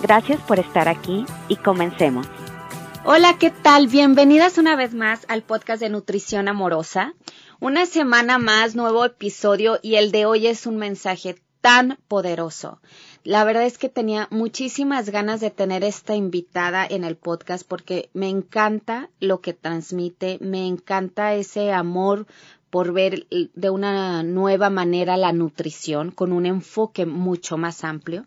Gracias por estar aquí y comencemos. Hola, ¿qué tal? Bienvenidas una vez más al podcast de Nutrición Amorosa. Una semana más, nuevo episodio y el de hoy es un mensaje tan poderoso. La verdad es que tenía muchísimas ganas de tener esta invitada en el podcast porque me encanta lo que transmite, me encanta ese amor por ver de una nueva manera la nutrición con un enfoque mucho más amplio.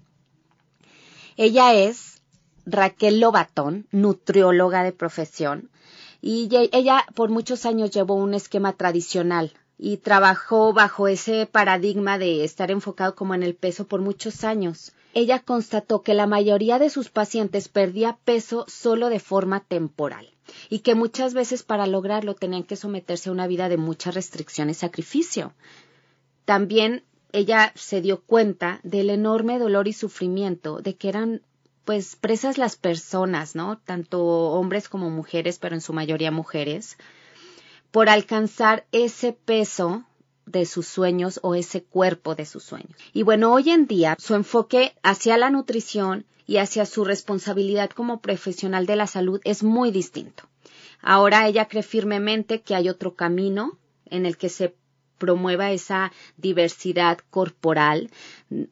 Ella es Raquel Lobatón, nutrióloga de profesión, y ella por muchos años llevó un esquema tradicional y trabajó bajo ese paradigma de estar enfocado como en el peso por muchos años. Ella constató que la mayoría de sus pacientes perdía peso solo de forma temporal y que muchas veces para lograrlo tenían que someterse a una vida de mucha restricción y sacrificio. También ella se dio cuenta del enorme dolor y sufrimiento de que eran pues presas las personas, ¿no? Tanto hombres como mujeres, pero en su mayoría mujeres, por alcanzar ese peso de sus sueños o ese cuerpo de sus sueños. Y bueno, hoy en día su enfoque hacia la nutrición y hacia su responsabilidad como profesional de la salud es muy distinto. Ahora ella cree firmemente que hay otro camino en el que se promueva esa diversidad corporal,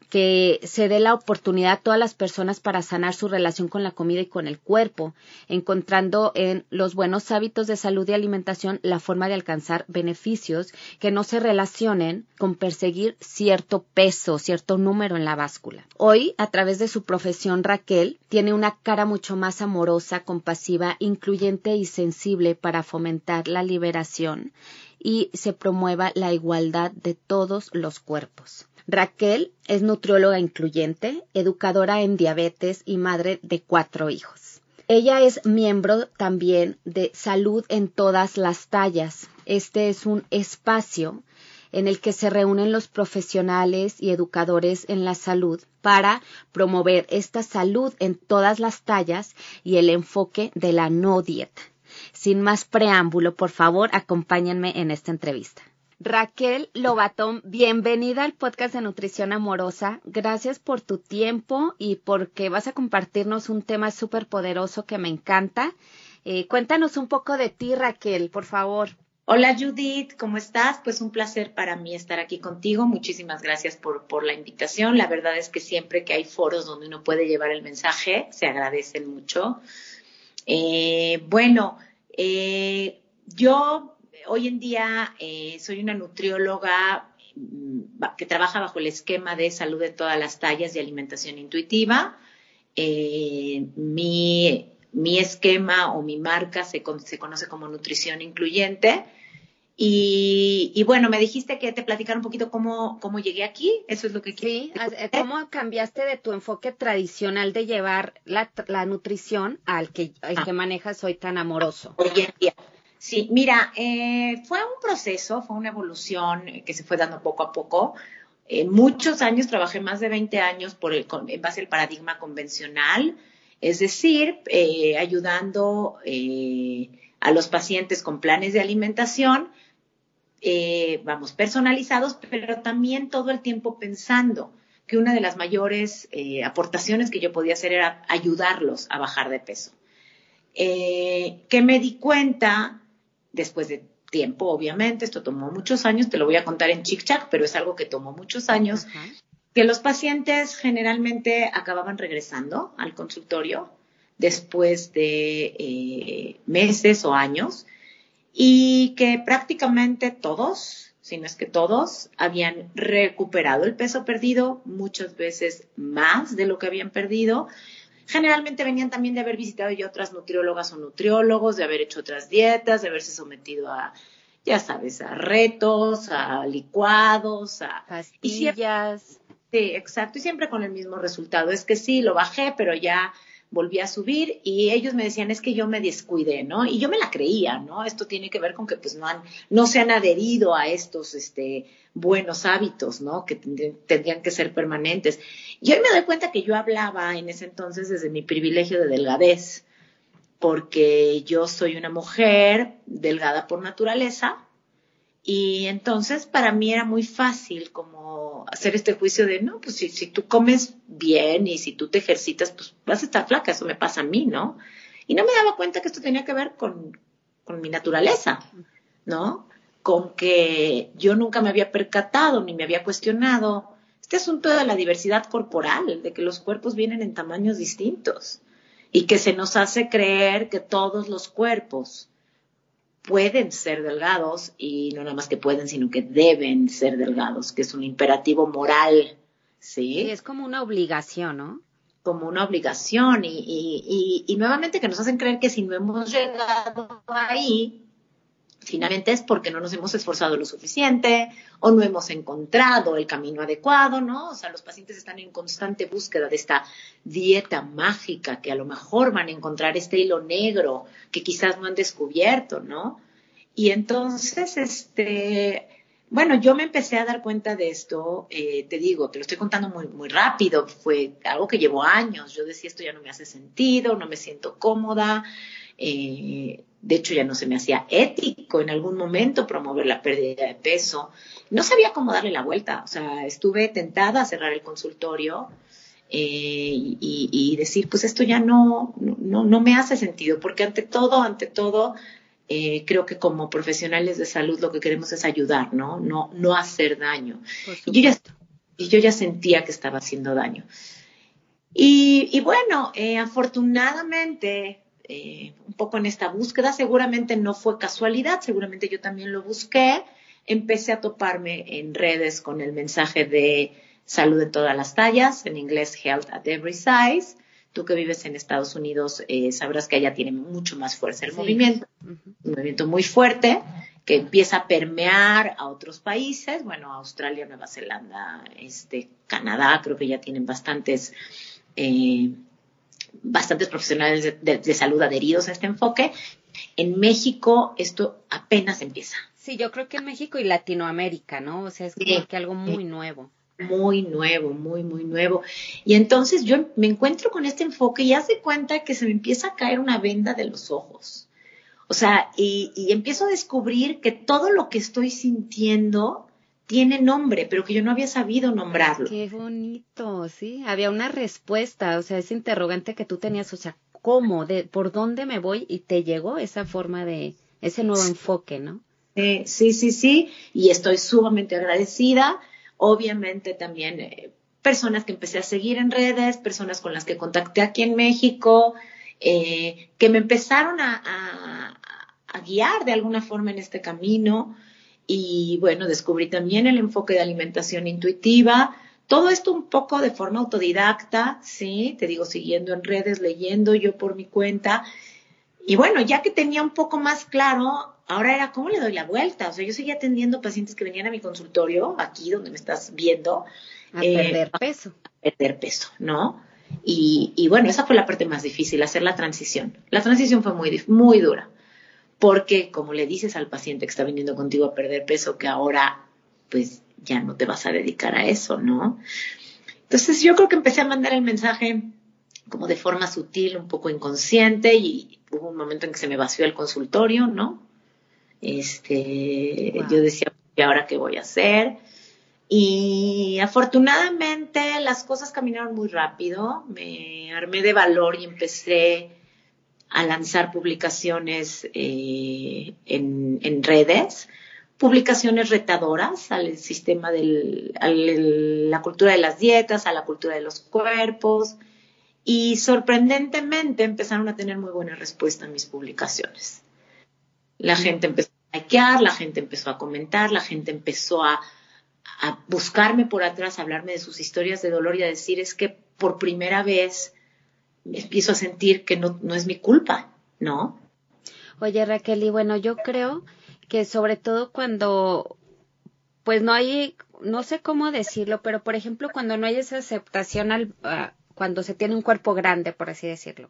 que se dé la oportunidad a todas las personas para sanar su relación con la comida y con el cuerpo, encontrando en los buenos hábitos de salud y alimentación la forma de alcanzar beneficios que no se relacionen con perseguir cierto peso, cierto número en la báscula. Hoy, a través de su profesión, Raquel tiene una cara mucho más amorosa, compasiva, incluyente y sensible para fomentar la liberación y se promueva la igualdad de todos los cuerpos. Raquel es nutrióloga incluyente, educadora en diabetes y madre de cuatro hijos. Ella es miembro también de Salud en todas las tallas. Este es un espacio en el que se reúnen los profesionales y educadores en la salud para promover esta salud en todas las tallas y el enfoque de la no dieta. Sin más preámbulo, por favor, acompáñenme en esta entrevista. Raquel Lobatón, bienvenida al podcast de Nutrición Amorosa. Gracias por tu tiempo y porque vas a compartirnos un tema súper poderoso que me encanta. Eh, cuéntanos un poco de ti, Raquel, por favor. Hola Judith, ¿cómo estás? Pues un placer para mí estar aquí contigo. Muchísimas gracias por, por la invitación. La verdad es que siempre que hay foros donde uno puede llevar el mensaje, se agradecen mucho. Eh, bueno, eh, yo hoy en día eh, soy una nutrióloga mm, que trabaja bajo el esquema de salud de todas las tallas y alimentación intuitiva. Eh, mi, esquema o mi marca se, conoce como nutrición incluyente. Y, bueno, me dijiste que te platicara un poquito cómo, cómo llegué aquí. Eso es lo que Sí, ¿cómo cambiaste de tu enfoque tradicional de llevar la, nutrición al que, ah. que manejas hoy tan amoroso? Hoy en día. Sí, mira, eh, fue un proceso, fue una evolución que se fue dando poco a poco. En muchos años, trabajé más de 20 años por el, en base al paradigma convencional, es decir, eh, ayudando eh, a los pacientes con planes de alimentación eh, vamos, personalizados, pero también todo el tiempo pensando que una de las mayores eh, aportaciones que yo podía hacer era ayudarlos a bajar de peso. Eh, que me di cuenta, después de tiempo, obviamente, esto tomó muchos años, te lo voy a contar en chic chac, pero es algo que tomó muchos años, que los pacientes generalmente acababan regresando al consultorio después de meses o años y que prácticamente todos, si no es que todos, habían recuperado el peso perdido, muchas veces más de lo que habían perdido. Generalmente venían también de haber visitado ya otras nutriólogas o nutriólogos, de haber hecho otras dietas, de haberse sometido a, ya sabes, a retos, a licuados, a pastillas. sí, exacto, y siempre con el mismo resultado. Es que sí, lo bajé, pero ya volví a subir y ellos me decían, es que yo me descuidé, ¿no? Y yo me la creía, ¿no? Esto tiene que ver con que pues no han, no se han adherido a estos, este, buenos hábitos, ¿no? Que tendrían que ser permanentes. Y hoy me doy cuenta que yo hablaba en ese entonces desde mi privilegio de delgadez, porque yo soy una mujer delgada por naturaleza, y entonces para mí era muy fácil como hacer este juicio de, no, pues si, si tú comes bien y si tú te ejercitas, pues vas a estar flaca, eso me pasa a mí, ¿no? Y no me daba cuenta que esto tenía que ver con, con mi naturaleza, ¿no? Con que yo nunca me había percatado ni me había cuestionado este asunto de la diversidad corporal, de que los cuerpos vienen en tamaños distintos y que se nos hace creer que todos los cuerpos pueden ser delgados y no nada más que pueden, sino que deben ser delgados, que es un imperativo moral, ¿sí? es como una obligación, ¿no? Como una obligación y, y, y nuevamente que nos hacen creer que si no hemos llegado ahí, finalmente es porque no nos hemos esforzado lo suficiente o no hemos encontrado el camino adecuado, ¿no? O sea, los pacientes están en constante búsqueda de esta dieta mágica que a lo mejor van a encontrar este hilo negro que quizás no han descubierto, ¿no? Y entonces, este, bueno, yo me empecé a dar cuenta de esto, eh, te digo, te lo estoy contando muy, muy rápido, fue algo que llevó años, yo decía esto ya no me hace sentido, no me siento cómoda, eh, de hecho, ya no se me hacía ético en algún momento promover la pérdida de peso. No sabía cómo darle la vuelta. O sea, estuve tentada a cerrar el consultorio eh, y, decir, pues esto ya no, no, no me hace sentido, porque ante todo, ante todo, eh, creo que como profesionales de salud lo que queremos es ayudar, ¿no? No, no hacer daño. Y yo, ya, y yo ya sentía que estaba haciendo daño. Y, bueno, eh, afortunadamente eh, un poco en esta búsqueda. Seguramente no fue casualidad, seguramente yo también lo busqué. Empecé a toparme en redes con el mensaje de salud en todas las tallas, en inglés Health at Every Size. Tú que vives en Estados Unidos eh, sabrás que allá tiene mucho más fuerza el movimiento, un movimiento muy fuerte que empieza a permear a otros países, bueno, Australia, Nueva Zelanda, este, Canadá, creo que ya tienen bastantes eh, bastantes profesionales de, salud adheridos a este enfoque. En México esto apenas empieza. Sí, yo creo que en México y Latinoamérica, ¿no? O sea, es como que algo muy nuevo. Muy nuevo, muy, muy nuevo. Y entonces yo me encuentro con este enfoque y hace cuenta que se me empieza a caer una venda de los ojos. O sea, y, y empiezo a descubrir que todo lo que estoy sintiendo tiene nombre, pero que yo no había sabido nombrarlo. Qué bonito, sí, había una respuesta, o sea, ese interrogante que tú tenías, o sea, ¿cómo? De, ¿Por dónde me voy? Y te llegó esa forma de, ese nuevo enfoque, ¿no? sí, sí, sí, y estoy sumamente agradecida. Obviamente también eh, personas que empecé a seguir en redes, personas con las que contacté aquí en México, eh, que me empezaron a, a guiar de alguna forma en este camino. Y bueno, descubrí también el enfoque de alimentación intuitiva. Todo esto un poco de forma autodidacta, sí, te digo, siguiendo en redes, leyendo yo por mi cuenta. Y bueno, ya que tenía un poco más claro, ahora era cómo le doy la vuelta. O sea, yo seguía atendiendo pacientes que venían a mi consultorio, aquí donde me estás viendo. A perder eh, peso. A perder peso, ¿no? Y, y, bueno, esa fue la parte más difícil, hacer la transición. La transición fue muy, muy dura porque como le dices al paciente que está viniendo contigo a perder peso, que ahora pues ya no te vas a dedicar a eso, ¿no? Entonces yo creo que empecé a mandar el mensaje como de forma sutil, un poco inconsciente y hubo un momento en que se me vació el consultorio, ¿no? Este, yo decía, ¿y ahora qué voy a hacer? Y afortunadamente las cosas caminaron muy rápido, me armé de valor y empecé a lanzar publicaciones eh, en, redes, publicaciones retadoras al sistema de la cultura de las dietas, a la cultura de los cuerpos, y sorprendentemente empezaron a tener muy buena respuesta en mis publicaciones. La gente empezó a likear, la gente empezó a comentar, la gente empezó a, a buscarme por atrás, a hablarme de sus historias de dolor y a decir es que por primera vez empiezo a sentir que no, no es mi culpa, ¿no? Oye, Raquel, y bueno, yo creo que sobre todo cuando, pues no hay, no sé cómo decirlo, pero por ejemplo, cuando no hay esa aceptación al, cuando se tiene un cuerpo grande, por así decirlo.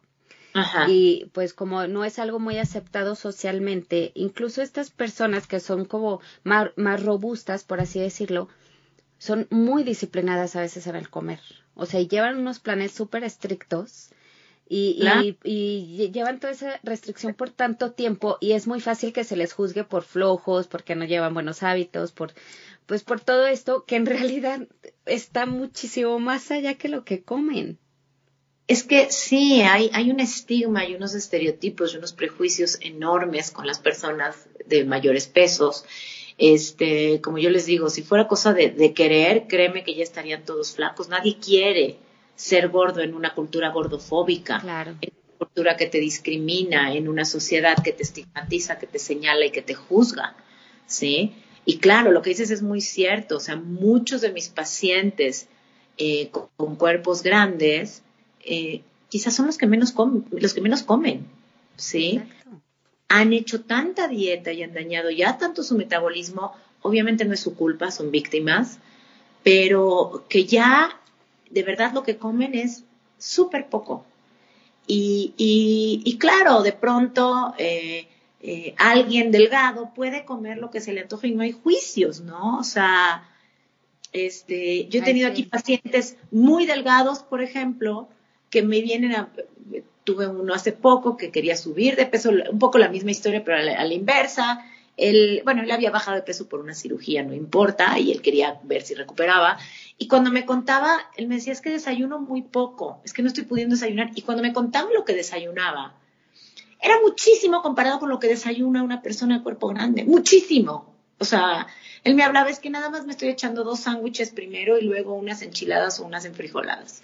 Y pues como no es algo muy aceptado socialmente, incluso estas personas que son como más, más robustas, por así decirlo, son muy disciplinadas a veces en el comer. O sea, llevan unos planes súper estrictos y, y, llevan toda esa restricción por tanto tiempo y es muy fácil que se les juzgue por flojos, porque no llevan buenos hábitos, por pues por todo esto que en realidad está muchísimo más allá que lo que comen. Es que sí, hay, hay un estigma y unos estereotipos y unos prejuicios enormes con las personas de mayores pesos. Este, como yo les digo, si fuera cosa de, de querer, créeme que ya estarían todos flacos. Nadie quiere ser gordo en una cultura gordofóbica, claro. en una cultura que te discrimina, en una sociedad que te estigmatiza, que te señala y que te juzga, ¿sí? Y claro, lo que dices es muy cierto, o sea, muchos de mis pacientes eh, con, cuerpos grandes, eh, quizás son los que menos comen, los que menos comen, ¿sí? Han hecho tanta dieta y han dañado ya tanto su metabolismo, obviamente no es su culpa, son víctimas, pero que ya de verdad lo que comen es súper poco. Y, y, claro, de pronto eh, eh, alguien delgado puede comer lo que se le antoja y no hay juicios, ¿no? O sea, este, yo he tenido aquí pacientes muy delgados, por ejemplo, que me vienen a, tuve uno hace poco que quería subir de peso, un poco la misma historia, pero a la, inversa. Él, bueno, él había bajado de peso por una cirugía, no importa, y él quería ver si recuperaba. Y cuando me contaba, él me decía, es que desayuno muy poco, es que no estoy pudiendo desayunar. Y cuando me contaba lo que desayunaba, era muchísimo comparado con lo que desayuna una persona de cuerpo grande, muchísimo. O sea, él me hablaba, es que nada más me estoy echando dos sándwiches primero y luego unas enchiladas o unas enfrijoladas.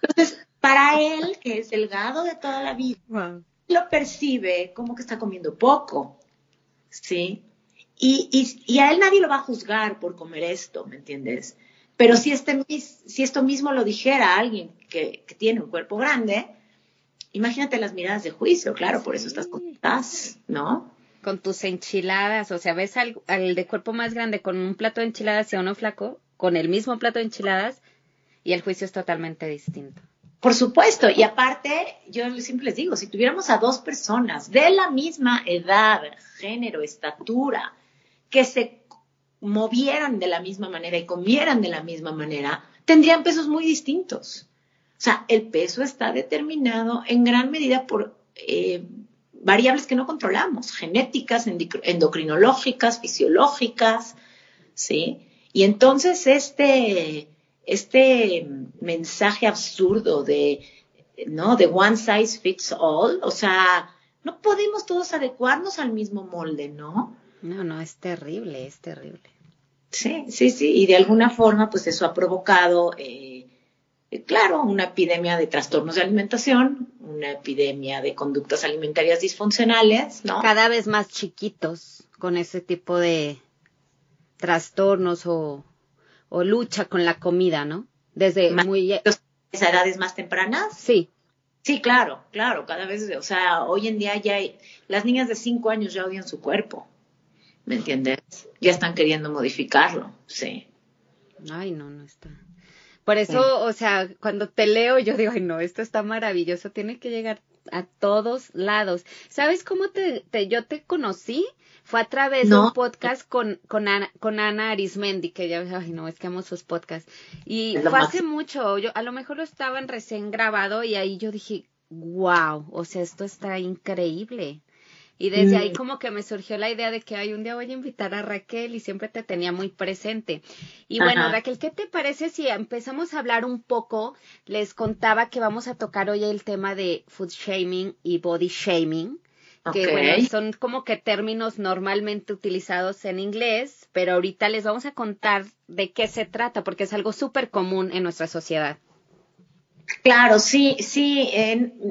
Entonces, para él, que es delgado de toda la vida, lo percibe como que está comiendo poco, ¿sí? Y, y, y, a él nadie lo va a juzgar por comer esto, ¿me entiendes? Pero si, este, si esto mismo lo dijera alguien que, que tiene un cuerpo grande, imagínate las miradas de juicio, claro, por eso estás con ¿no? Con tus enchiladas, o sea, ves al, de cuerpo más grande con un plato de enchiladas y a uno flaco con el mismo plato de enchiladas y el juicio es totalmente distinto. Por supuesto, y aparte, yo siempre les digo, si tuviéramos a dos personas de la misma edad, género, estatura, que se movieran de la misma manera y comieran de la misma manera, tendrían pesos muy distintos. O sea, el peso está determinado en gran medida por eh, variables que no controlamos, genéticas, endocrinológicas, fisiológicas, ¿sí? Y entonces este, este mensaje absurdo de, ¿no? De one size fits all, o sea, no podemos todos adecuarnos al mismo molde, ¿no? No, no, es terrible, es terrible. Sí, sí, sí, y de alguna forma, pues eso ha provocado eh, claro, una epidemia de trastornos de alimentación, una epidemia de conductas alimentarias disfuncionales, ¿no? Cada vez más chiquitos con ese tipo de trastornos o, lucha con la comida, ¿no? Desde muy... edades más tempranas? Sí. Sí, claro, claro, cada vez, o sea, hoy en día ya hay, las niñas de cinco años ya odian su cuerpo, ¿me entiendes? Ya están queriendo modificarlo, sí. Ay, no, no está. Por eso, o sea, cuando te leo, yo digo, ay, no, esto está maravilloso, tiene que llegar a todos lados. ¿Sabes cómo te, yo te conocí? Fue a través de un podcast con, con, Ana, con Ana Arismendi, que ya, ay, no, es que amo sus podcasts. Y fue hace mucho, yo, a lo mejor lo estaban recién grabado y ahí yo dije, wow, o sea, esto está increíble. Y desde ahí mm. como que me surgió la idea de que hay un día voy a invitar a Raquel y siempre te tenía muy presente. Y bueno, Raquel, ¿qué te parece si empezamos a hablar un poco? Les contaba que vamos a tocar hoy el tema de food shaming y body shaming. Que bueno, son como que términos normalmente utilizados en inglés, pero ahorita les vamos a contar de qué se trata, porque es algo súper común en nuestra sociedad. Claro, sí, sí.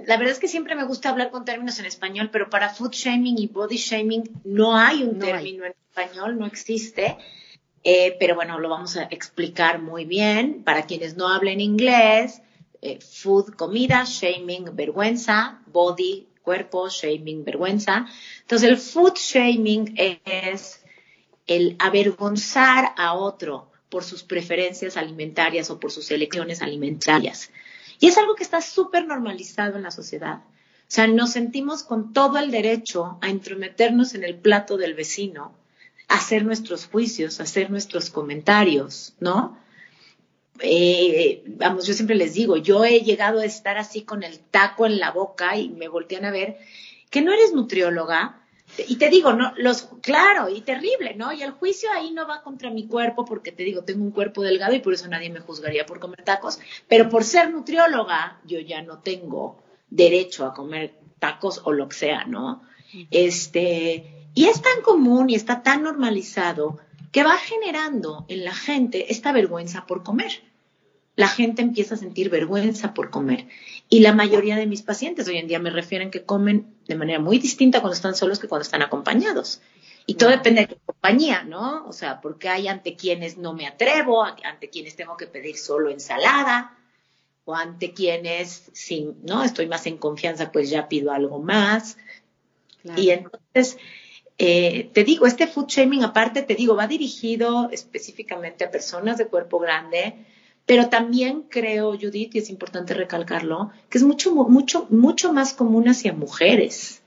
la verdad es que siempre me gusta hablar con términos en español, pero para food shaming y body shaming no hay un término en español, no existe. Eh, pero bueno, lo vamos a explicar muy bien. Para quienes no hablen inglés, eh, food, comida, shaming, vergüenza, body, cuerpo, shaming, vergüenza. Entonces, el food shaming es el avergonzar a otro por sus preferencias alimentarias o por sus elecciones alimentarias. Y es algo que está súper normalizado en la sociedad. O sea, nos sentimos con todo el derecho a intrometernos en el plato del vecino, a hacer nuestros juicios, a hacer nuestros comentarios, ¿no? Eh, vamos, yo siempre les digo, yo he llegado a estar así con el taco en la boca y me voltean a ver que no eres nutrióloga, y te digo, no, los, claro, y terrible, ¿no? Y el juicio ahí no va contra mi cuerpo porque te digo, tengo un cuerpo delgado y por eso nadie me juzgaría por comer tacos, pero por ser nutrióloga, yo ya no tengo derecho a comer tacos o lo que sea, ¿no? Este, y es tan común y está tan normalizado que va generando en la gente esta vergüenza por comer la gente empieza a sentir vergüenza por comer. Y la mayoría de mis pacientes hoy en día me refieren que comen de manera muy distinta cuando están solos que cuando están acompañados. Y todo depende de tu compañía, ¿no? O sea, porque hay ante quienes no me atrevo, ante quienes tengo que pedir solo ensalada, o ante quienes, si no estoy más en confianza, pues ya pido algo más. Y entonces, eh, te digo, este food shaming aparte, te digo, va dirigido específicamente a personas de cuerpo grande, pero también creo, Judith, y es importante recalcarlo, que es mucho, mucho, mucho más común hacia mujeres.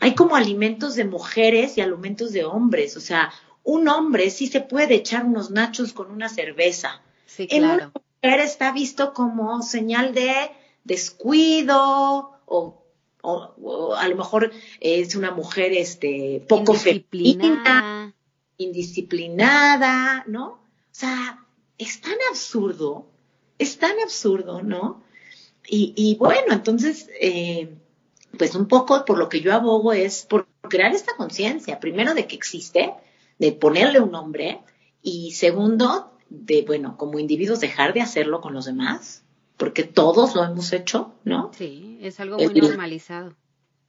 Hay como alimentos de mujeres y alimentos de hombres. O sea, un hombre sí se puede echar unos nachos con una cerveza. Sí, claro. En una mujer está visto como señal de descuido o, a lo mejor es una mujer este, poco indisciplinada. indisciplinada, ¿no? O sea, es tan absurdo, es tan absurdo, ¿no? Y, bueno, entonces, eh, pues un poco por lo que yo abogo es por crear esta conciencia, primero de que existe, de ponerle un nombre, y segundo, de, bueno, como individuos dejar de hacerlo con los demás, porque todos lo hemos hecho, ¿no? Sí, es algo muy normalizado.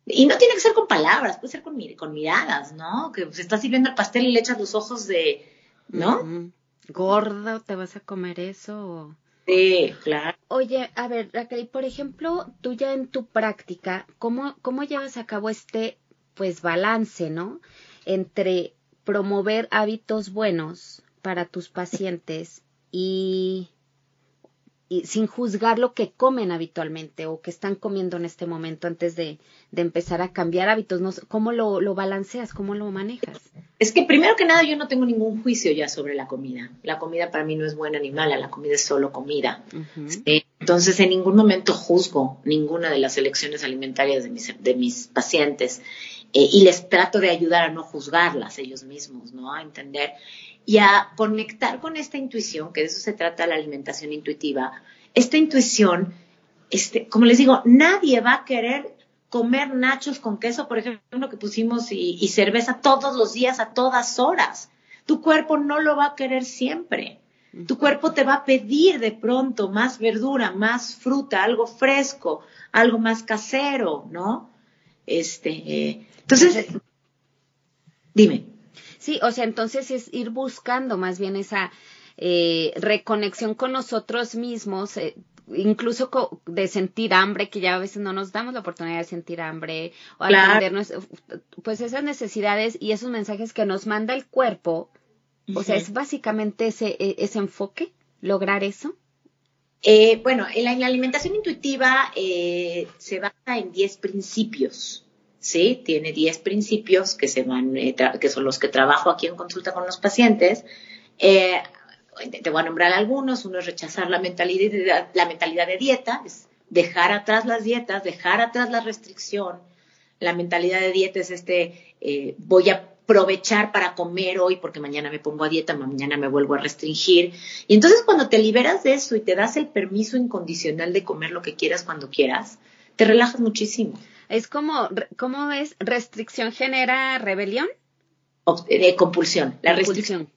Y no tiene que ser con palabras, puede ser con, con miradas, ¿no? Que se está sirviendo el pastel y le echas los ojos de, ¿no? Gorda o te vas a comer eso. Sí, claro. Oye, a ver, Raquel, por ejemplo, tú ya en tu práctica, ¿cómo, cómo llevas a cabo este, pues, balance, ¿no? Entre promover hábitos buenos para tus pacientes y y sin juzgar lo que comen habitualmente o que están comiendo en este momento antes de, empezar a cambiar hábitos. ¿no? ¿Cómo lo, balanceas? ¿Cómo lo manejas? Es que primero que nada yo no tengo ningún juicio ya sobre la comida. La comida para mí no es buena ni mala, la comida es solo comida. Entonces en ningún momento juzgo ninguna de las elecciones alimentarias de mis, de mis pacientes eh, y les trato de ayudar a no juzgarlas ellos mismos, ¿no? A entender y a conectar con esta intuición, que de eso se trata la alimentación intuitiva. Esta intuición, este, como les digo, nadie va a querer comer nachos con queso, por ejemplo, que pusimos, y, y cerveza todos los días, a todas horas. Tu cuerpo no lo va a querer siempre. Tu cuerpo te va a pedir de pronto más verdura, más fruta, algo fresco, algo más casero, ¿no? Este, eh, entonces, dime. Sí, o sea, entonces es ir buscando más bien esa eh, reconexión con nosotros mismos, eh, incluso de sentir hambre, que ya a veces no nos damos la oportunidad de sentir hambre, o atendernos, pues esas necesidades y esos mensajes que nos manda el cuerpo, o sea, es básicamente ese, e, ese enfoque, lograr eso. Eh, bueno, en la, alimentación intuitiva se basa en 10 principios. ¿sí? Tiene 10 principios que, se van, eh, que son los que trabajo aquí en consulta con los pacientes. Eh, te voy a nombrar algunos. Uno es rechazar la mentalidad, la mentalidad de dieta, es dejar atrás las dietas, dejar atrás la restricción. La mentalidad de dieta es este, eh, voy a aprovechar para comer hoy porque mañana me pongo a dieta, mañana me vuelvo a restringir. Y entonces cuando te liberas de eso y te das el permiso incondicional de comer lo que quieras cuando quieras, te relajas muchísimo. Es como, ¿cómo es? ¿Restricción genera rebelión? De compulsión. La restricción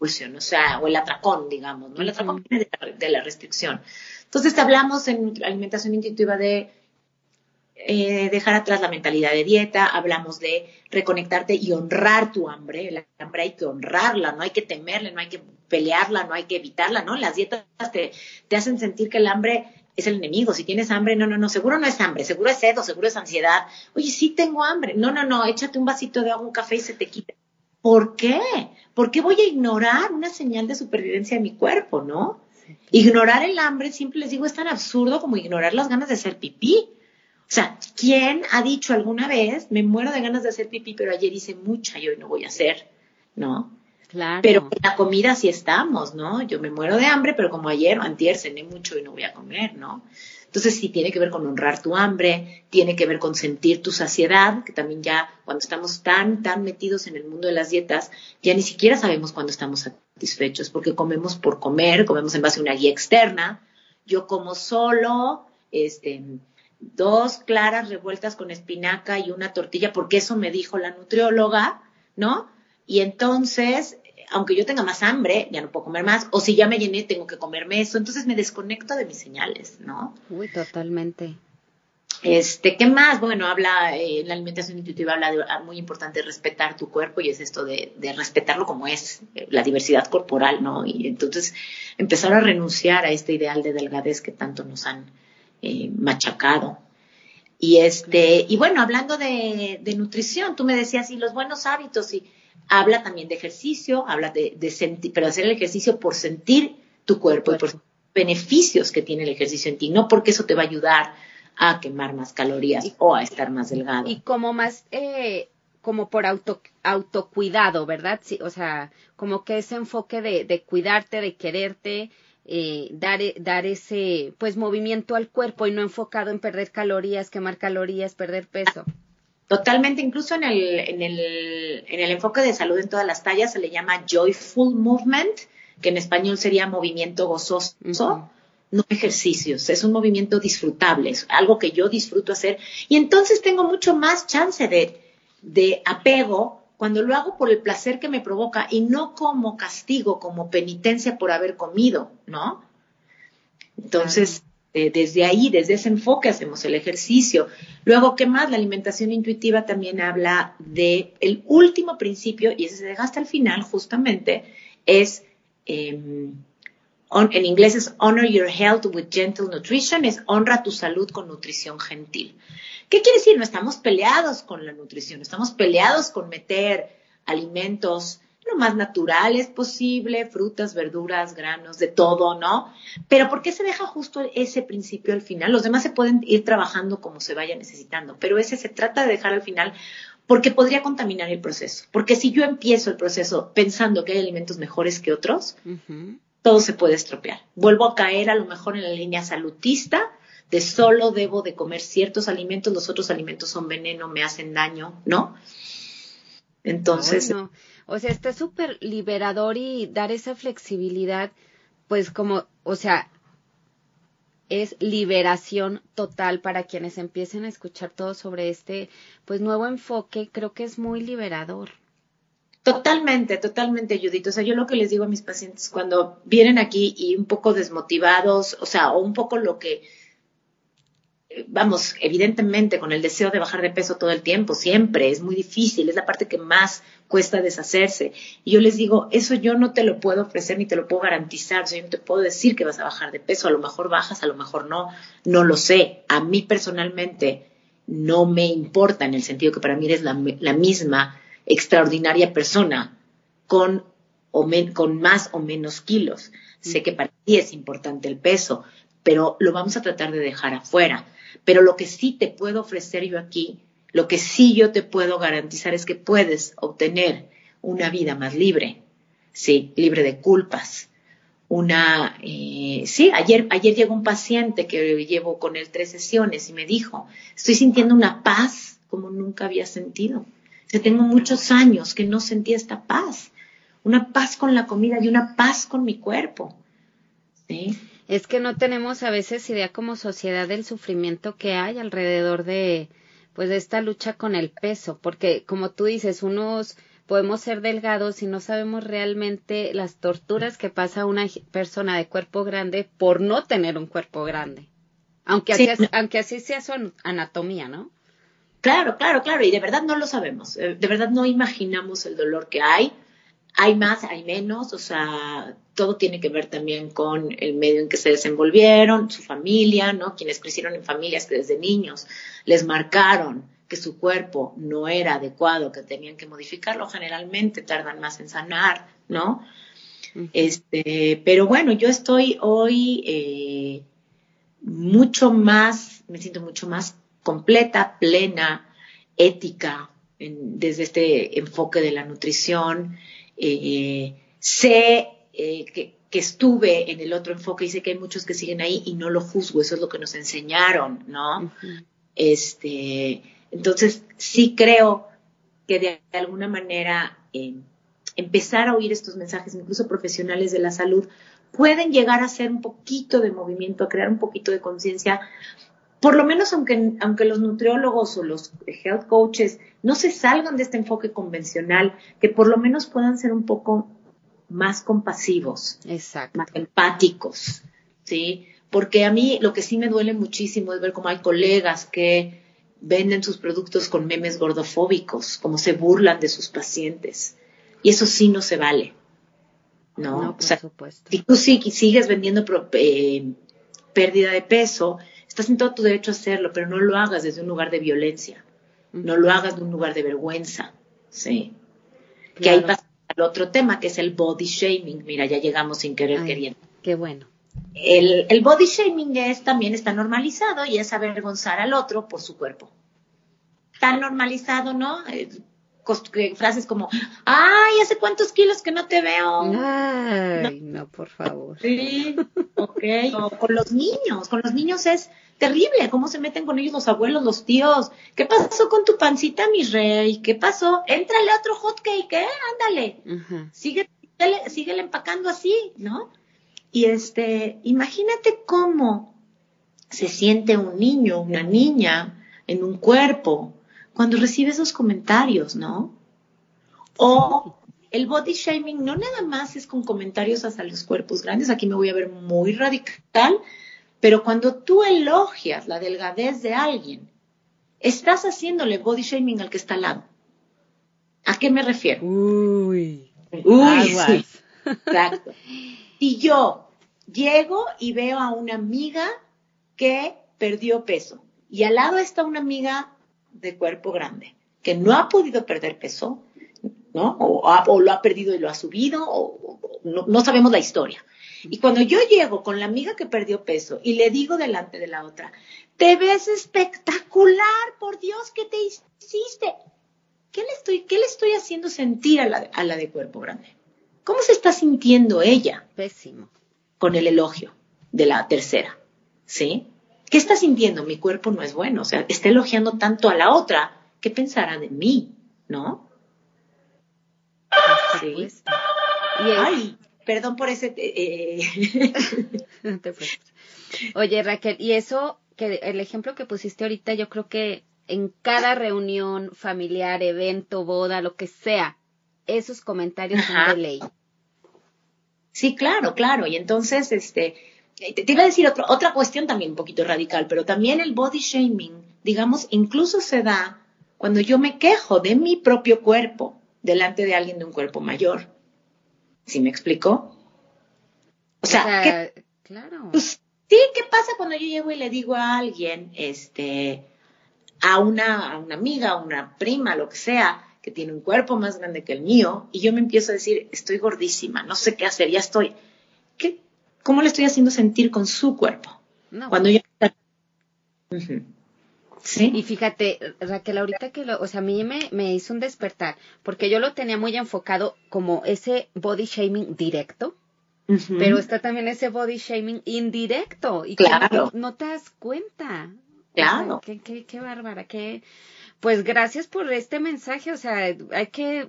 o sea, o el atracón, digamos, ¿no? El atracón viene de la, restricción. Entonces hablamos en alimentación intuitiva de eh, dejar atrás la mentalidad de dieta, hablamos de reconectarte y honrar tu hambre. El hambre hay que honrarla, no hay que temerle, no hay que pelearla, no hay que evitarla, ¿no? Las dietas te, te hacen sentir que el hambre es el enemigo. Si tienes hambre, no, no, no, seguro no es hambre, seguro es sed o seguro es ansiedad. Oye, sí tengo hambre. No, no, no, échate un vasito de agua, un café y se te quita. ¿Por qué? ¿Por qué voy a ignorar una señal de supervivencia de mi cuerpo, no? Ignorar el hambre, siempre les digo, es tan absurdo como ignorar las ganas de hacer pipí. O sea, ¿quién ha dicho alguna vez, me muero de ganas de hacer pipí, pero ayer hice mucha y hoy no voy a hacer? ¿No? Claro. Pero en la comida sí estamos, ¿no? Yo me muero de hambre, pero como ayer o antier cené mucho y no voy a comer, ¿no? Entonces sí tiene que ver con honrar tu hambre, tiene que ver con sentir tu saciedad, que también ya cuando estamos tan, tan metidos en el mundo de las dietas, ya ni siquiera sabemos cuándo estamos satisfechos, porque comemos por comer, comemos en base a una guía externa. Yo como solo, este, dos claras revueltas con espinaca y una tortilla, porque eso me dijo la nutrióloga, ¿no? Y entonces aunque yo tenga más hambre, ya no puedo comer más, o si ya me llené, tengo que comerme eso, entonces me desconecto de mis señales, ¿no? Uy, totalmente. Este, ¿qué más? Bueno, habla, eh, la alimentación intuitiva habla de ah, muy importante respetar tu cuerpo y es esto de, respetarlo como es, eh, la diversidad corporal, ¿no? Y entonces empezar a renunciar a este ideal de delgadez que tanto nos han eh, machacado. Y este, y bueno, hablando de, de nutrición, tú me decías, y los buenos hábitos, y habla también de ejercicio, habla de, sentir, pero hacer el ejercicio por sentir tu cuerpo y por beneficios que tiene el ejercicio en ti, no porque eso te va a ayudar a quemar más calorías o a estar más delgado. Y como más, eh, como por auto, autocuidado, ¿verdad? Sí, o sea, como que ese enfoque de, de cuidarte, de quererte, eh, dar, dar ese, pues, movimiento al cuerpo y no enfocado en perder calorías, quemar calorías, perder peso. Totalmente, incluso en el, en, el, en el enfoque de salud en todas las tallas se le llama joyful movement, que en español sería movimiento gozoso, no ejercicios, es un movimiento disfrutable, es algo que yo disfruto hacer y entonces tengo mucho más chance de, de apego cuando lo hago por el placer que me provoca y no como castigo, como penitencia por haber comido, ¿no? Entonces, eh, desde ahí, desde ese enfoque hacemos el ejercicio. Luego, ¿qué más? La alimentación intuitiva también habla de el último principio, y ese se deja hasta el final justamente, es, em, en inglés es honor your health with gentle nutrition, es honra tu salud con nutrición gentil. ¿Qué quiere decir? No estamos peleados con la nutrición, estamos peleados con meter alimentos lo más naturales posible, frutas, verduras, granos, de todo, ¿no? Pero ¿por qué se deja justo ese principio al final? Los demás se pueden ir trabajando como se vaya necesitando, pero ese se trata de dejar al final porque podría contaminar el proceso. Porque si yo empiezo el proceso pensando que hay alimentos mejores que otros, todo se puede estropear. Vuelvo a caer a lo mejor en la línea salutista de solo debo de comer ciertos alimentos, los otros alimentos son veneno, me hacen daño, ¿no? Entonces... O sea, está súper liberador y dar esa flexibilidad, pues como, o sea, es liberación total para quienes empiecen a escuchar todo sobre este, pues nuevo enfoque, creo que es muy liberador. Totalmente, totalmente, Judith. O sea, yo lo que les digo a mis pacientes cuando vienen aquí y un poco desmotivados, o sea, o un poco lo que vamos, evidentemente con el deseo de bajar de peso todo el tiempo, siempre, es muy difícil, es la parte que más cuesta deshacerse. Y yo les digo, eso yo no te lo puedo ofrecer ni te lo puedo garantizar, o sea, yo no te puedo decir que vas a bajar de peso, a lo mejor bajas, a lo mejor no, no lo sé. A mí personalmente no me importa en el sentido que para mí eres la, misma extraordinaria persona con, o con más o menos kilos. Sé que para ti es importante el peso, pero lo vamos a tratar de dejar afuera. Pero lo que sí te puedo ofrecer yo aquí, lo que sí yo te puedo garantizar es que puedes obtener una vida más libre, sí, libre de culpas. Una, eh, sí, ayer, ayer llegó un paciente que llevo con él tres sesiones y me dijo, estoy sintiendo una paz como nunca había sentido. O tengo muchos años que no sentía esta paz, una paz con la comida y una paz con mi cuerpo. ¿sí? Es que no tenemos a veces idea como sociedad del sufrimiento que hay alrededor de pues de esta lucha con el peso, porque como tú dices, unos podemos ser delgados y no sabemos realmente las torturas que pasa una persona de cuerpo grande por no tener un cuerpo grande. Aunque así, aunque así sea su anatomía, ¿no? Claro, claro, claro, y de verdad no lo sabemos, eh, de verdad no imaginamos el dolor que hay, hay más, hay menos, o sea, todo tiene que ver también con el medio en que se desenvolvieron, su familia, ¿no? Quienes crecieron en familias que desde niños les marcaron que su cuerpo no era adecuado, que tenían que modificarlo, generalmente tardan más en sanar, ¿no? Este, pero bueno, yo estoy hoy eh, mucho más, me siento mucho más completa, plena, ética, desde este enfoque de la nutrición. Eh, sé eh, que, estuve en el otro enfoque y sé que hay muchos que siguen ahí y no lo juzgo, eso es lo que nos enseñaron, ¿no? Este, entonces sí creo que de alguna manera eh, empezar a oír estos mensajes, incluso profesionales de la salud, pueden llegar a hacer un poquito de movimiento, a crear un poquito de conciencia, por lo menos aunque, aunque los nutriólogos o los health coaches no se salgan de este enfoque convencional, que por lo menos puedan ser un poco más compasivos, más empáticos, ¿sí? Porque a mí lo que sí me duele muchísimo es ver cómo hay colegas que venden sus productos con memes gordofóbicos, como se burlan de sus pacientes. Y eso sí no se vale. ¿no? por supuesto. Si tú sigues vendiendo eh, pérdida de peso, estás en todo tu derecho a hacerlo, pero no lo hagas desde un lugar de violencia. No lo hagas de un lugar de vergüenza. Sí. Que ahí pasa al otro tema, que es el body shaming. Mira, ya llegamos sin querer queriendo. Qué bueno. El, el, body shaming es, también está normalizado y es avergonzar al otro por su cuerpo. Tan normalizado, ¿no? Frases como, ay, hace cuántos kilos que no te veo. Ay, no, por favor. Sí, ok. con los niños, con los niños es terrible cómo se meten con ellos los abuelos, los tíos. ¿Qué pasó con tu pancita, mi rey? ¿Qué pasó? Éntrale otro hot cake, ¿eh? Ándale. Sigue, sigue empacando así, ¿no? Y este, imagínate cómo se siente un niño, una niña en un cuerpo cuando recibe esos comentarios, ¿no? O el body shaming no nada más es con comentarios hacia los cuerpos grandes, aquí me voy a ver muy radical, pero cuando tú elogias la delgadez de alguien, estás haciéndole body shaming al que está al lado. ¿A qué me refiero? Uy. Uy, sí. Exacto. Y yo llego y veo a una amiga que perdió peso y al lado está una amiga de cuerpo grande, que no ha podido perder peso, ¿no? O, lo ha perdido y lo ha subido, o, no, sabemos la historia. Y cuando yo llego con la amiga que perdió peso y le digo delante de la otra, te ves espectacular, por Dios, ¿qué te hiciste? ¿Qué le estoy, qué le estoy haciendo sentir a la, a la de cuerpo grande? ¿Cómo se está sintiendo ella? Pésimo. Con el elogio de la tercera, ¿sí? ¿Qué está sintiendo? Mi cuerpo no es bueno. O sea, está elogiando tanto a la otra. ¿Qué pensará de mí? ¿No? Sí. Ay, perdón por ese. Eh, eh. Oye, Raquel, y eso, que el ejemplo que pusiste ahorita, yo creo que en cada reunión familiar, evento, boda, lo que sea, esos comentarios son de ley. Sí, claro, claro. Y entonces, este, te, iba a decir otra cuestión también un poquito radical, pero también el body shaming, digamos, incluso se da cuando yo me quejo de mi propio cuerpo delante de alguien de un cuerpo mayor. ¿Sí me explico? O sea, claro. Pues, sí, ¿qué pasa cuando yo llego y le digo a alguien, este, a una, a una amiga, a una prima, lo que sea, que tiene un cuerpo más grande que el mío, y yo me empiezo a decir, estoy gordísima, no sé qué hacer, ya estoy. ¿Qué, ¿Cómo le estoy haciendo sentir con su cuerpo? Cuando yo... ¿Sí? Y fíjate, Raquel, ahorita que lo, o sea, a mí me, me, hizo un despertar, porque yo lo tenía muy enfocado como ese body shaming directo, pero está también ese body shaming indirecto, y claro. no, te das cuenta. Claro. qué, qué, qué bárbara, qué... Pues gracias por este mensaje, o sea, hay que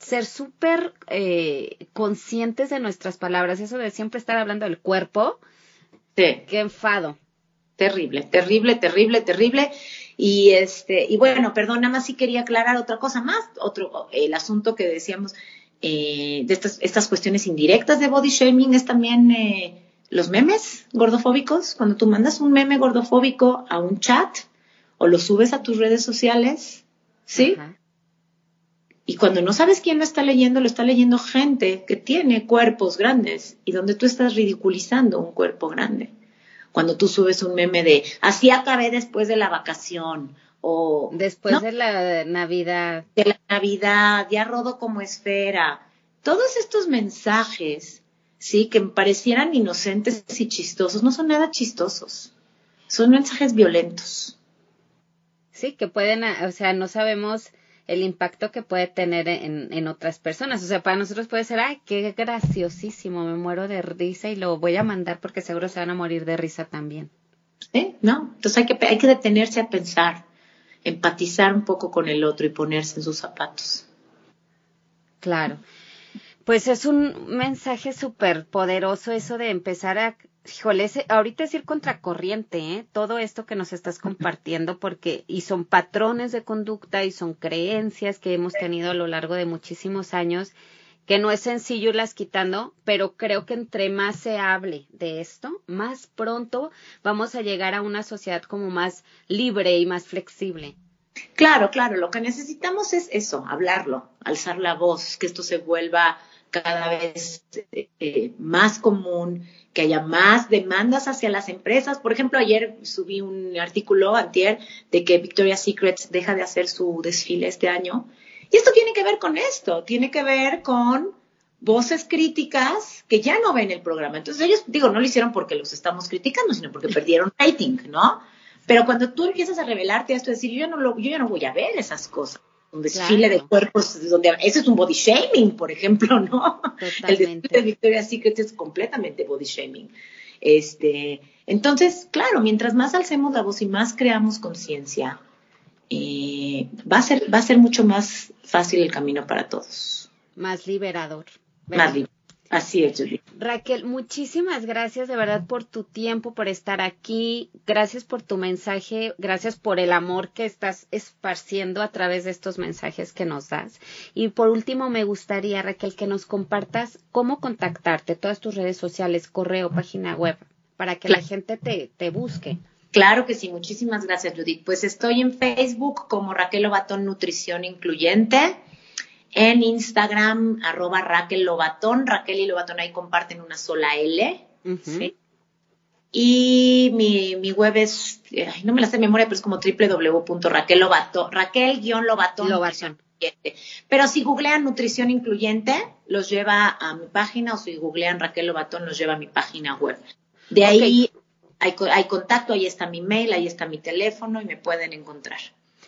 ser súper eh, conscientes de nuestras palabras, eso de siempre estar hablando del cuerpo. Sí. Qué enfado. Terrible, terrible, terrible, terrible. Y este, y bueno, perdón, nada más sí quería aclarar otra cosa más, otro, el asunto que decíamos eh, de estas, estas cuestiones indirectas de body shaming es también eh, los memes gordofóbicos. Cuando tú mandas un meme gordofóbico a un chat o lo subes a tus redes sociales, ¿sí? Y cuando no sabes quién lo está leyendo, lo está leyendo gente que tiene cuerpos grandes y donde tú estás ridiculizando un cuerpo grande. Cuando tú subes un meme de así acabé después de la vacación o después de la Navidad. De la Navidad, ya rodo como esfera. todos estos mensajes, sí, que parecieran inocentes y chistosos, no son nada chistosos. Son mensajes violentos. Sí, que pueden, o sea, no sabemos el impacto que puede tener en, en, otras personas. O sea, para nosotros puede ser, ay, qué graciosísimo, me muero de risa y lo voy a mandar porque seguro se van a morir de risa también. Sí, ¿no? Entonces hay que, hay que detenerse a pensar, empatizar un poco con el otro y ponerse en sus zapatos. Claro. Pues es un mensaje súper poderoso eso de empezar a, híjole, ahorita es ir contracorriente, ¿eh? Todo esto que nos estás compartiendo porque, y son patrones de conducta y son creencias que hemos tenido a lo largo de muchísimos años que no es sencillo irlas quitando, pero creo que entre más se hable de esto, más pronto vamos a llegar a una sociedad como más libre y más flexible. Claro, claro, lo que necesitamos es eso, hablarlo, alzar la voz, que esto se vuelva cada vez eh, más común, que haya más demandas hacia las empresas. Por ejemplo, ayer subí un artículo antier de que Victoria's Secret deja de hacer su desfile este año. Y esto tiene que ver con esto, tiene que ver con voces críticas que ya no ven el programa. Entonces ellos, digo, no lo hicieron porque los estamos criticando, sino porque perdieron rating, ¿no? Pero cuando tú empiezas a revelarte esto, decir, yo no, lo, yo ya no voy a ver esas cosas un desfile de cuerpos, donde ese es un body shaming, por ejemplo, ¿no? El desfile de Victoria's Secret es completamente body shaming. Este, entonces, claro, mientras más alcemos la voz y más creamos conciencia, eh, va a ser, va a ser mucho más fácil el camino para todos. Más liberador. Más liberador. Así es, Julie. Raquel, muchísimas gracias de verdad por tu tiempo, por estar aquí. Gracias por tu mensaje, gracias por el amor que estás esparciendo a través de estos mensajes que nos das. Y por último, me gustaría, Raquel, que nos compartas cómo contactarte, todas tus redes sociales, correo, página web, para que la gente te, te busque. Claro que sí, muchísimas gracias, Judith. Pues estoy en Facebook como Raquel Obatón Nutrición Incluyente en Instagram, arroba Raquel Lobatón. Raquel y Lobatón ahí comparten una sola L. ¿sí? Y mi, mi, web es, no me la sé de memoria, pero es como www.raquellobatón, Raquel-Lobatón. Lobatón. Pero si googlean nutrición incluyente, los lleva a mi página, o si googlean Raquel Lobatón, los lleva a mi página web. De ahí hay, hay contacto, ahí está mi mail, ahí está mi teléfono y me pueden encontrar.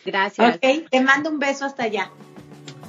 Gracias. Ok, te mando un beso hasta allá.